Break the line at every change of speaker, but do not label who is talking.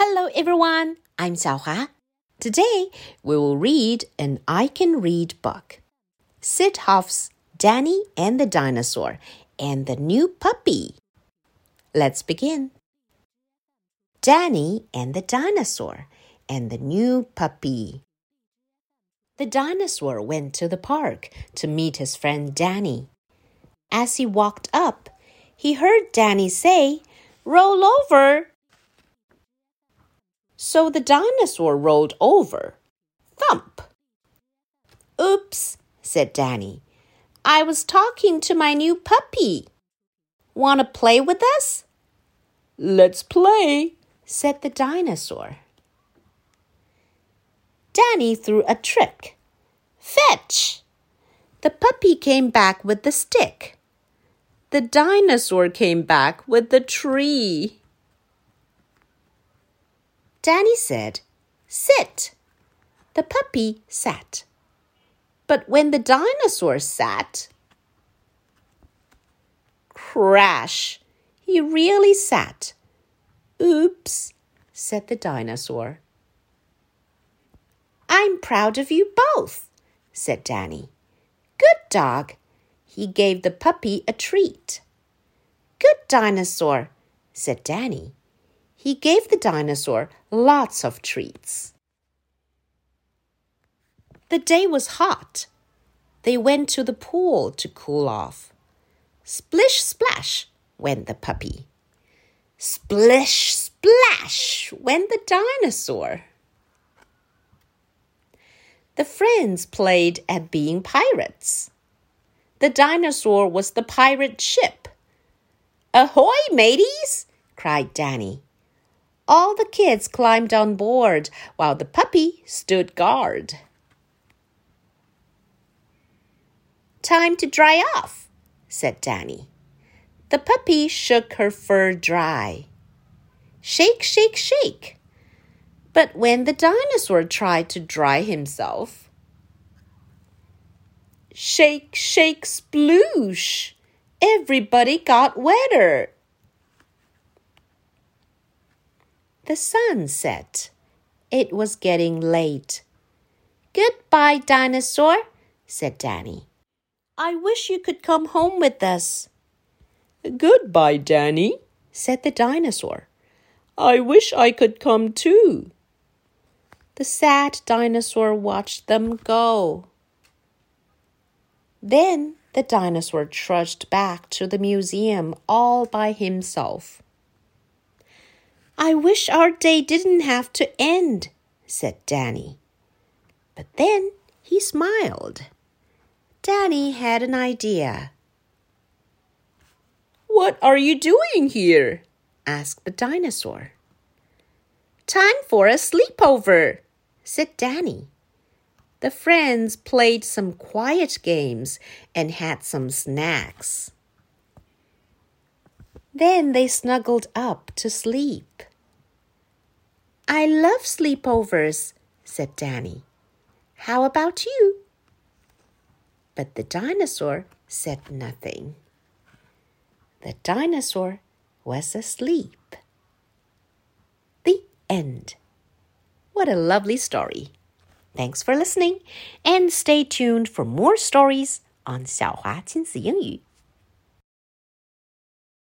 Hello everyone, I'm Xiaohua. Today we will read an I Can Read book. Syd Hoff's Danny and the Dinosaur and the New Puppy. Let's begin. Danny and the Dinosaur and the New Puppy. The dinosaur went to the park to meet his friend Danny. As he walked up, he heard Danny say, Roll over. So the dinosaur rolled over. Thump! Oops, said Danny. I was talking to my new puppy. Want to play with us?
Let's play,
said the dinosaur. Danny threw a trick. Fetch! The puppy came back with the stick. The dinosaur came back with the tree. Danny said, Sit. The puppy sat. But when the dinosaur sat, crash, he really sat. Oops, said the dinosaur. I'm proud of you both, said Danny. Good dog. He gave the puppy a treat. Good dinosaur, said Danny. He gave the dinosaur lots of treats. The day was hot. They went to the pool to cool off. Splish splash went the puppy. Splish splash went the dinosaur. The friends played at being pirates. The dinosaur was the pirate ship. Ahoy, mateys! cried Danny. All the kids climbed on board while the puppy stood guard. Time to dry off, said Danny. The puppy shook her fur dry. Shake, shake, shake. But when the dinosaur tried to dry himself, shake, shake, sploosh, everybody got wetter. The sun set. It was getting late. Goodbye, dinosaur, said Danny. I wish you could come home with us.
Goodbye, Danny,
said the dinosaur.
I wish I could come too.
The sad dinosaur watched them go. Then the dinosaur trudged back to the museum all by himself. I wish our day didn't have to end, said Danny. But then he smiled. Danny had an idea.
What are you doing here?
asked the dinosaur. Time for a sleepover, said Danny. The friends played some quiet games and had some snacks. Then they snuggled up to sleep. I love sleepovers, said Danny. How about you? But the dinosaur said nothing. The dinosaur was asleep. The end. What a lovely story. Thanks for listening and stay tuned for more stories on 小华亲子英语.